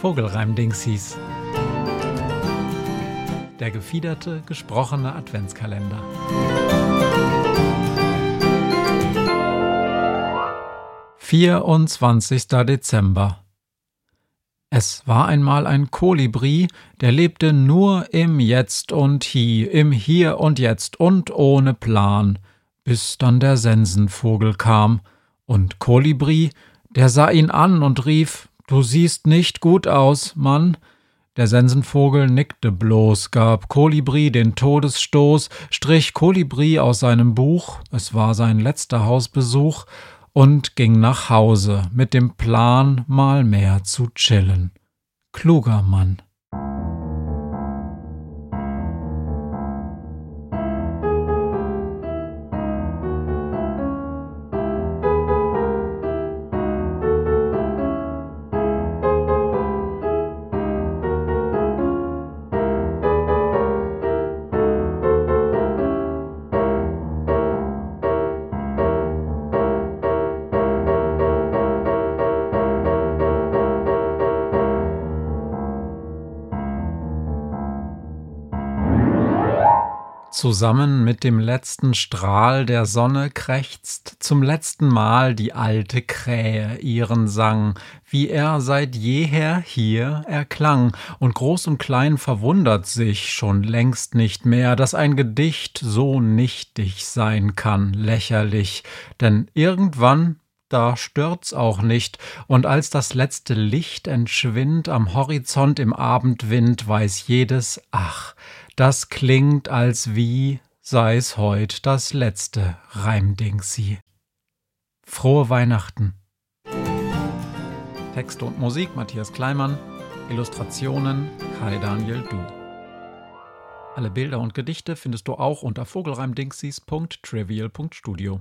Vogelreim-Dingsies. Der gefiederte, gesprochene Adventskalender. Vierundzwanzigster Dezember. Es war einmal ein Kolibri, der lebte nur im Jetzt und Hi, im Hier und Jetzt und ohne Plan, bis dann der Sensenvogel kam, und Kolibri, der sah ihn an und rief, Du siehst nicht gut aus, Mann. Der Sensenvogel nickte bloß, gab Kolibri den Todesstoß, strich Kolibri aus seinem Buch, es war sein letzter Hausbesuch, und ging nach Hause mit dem Plan, mal mehr zu chillen. Kluger Mann. Zusammen mit dem letzten Strahl der Sonne krächzt zum letzten Mal die alte Krähe ihren Sang, wie er seit jeher hier erklang, und groß und klein verwundert sich schon längst nicht mehr, dass ein Gedicht so nichtig sein kann, lächerlich, denn irgendwann da stört's auch nicht, und als das letzte Licht entschwindt am Horizont im Abendwind, weiß jedes, ach, das klingt, als wie sei's heut das letzte Reimding sie. Frohe Weihnachten. Texte und Musik Matthias Kleimann, Illustrationen Kai Daniel Du. Alle Bilder und Gedichte findest du auch unter vogelreimdingsies.trivial.studio.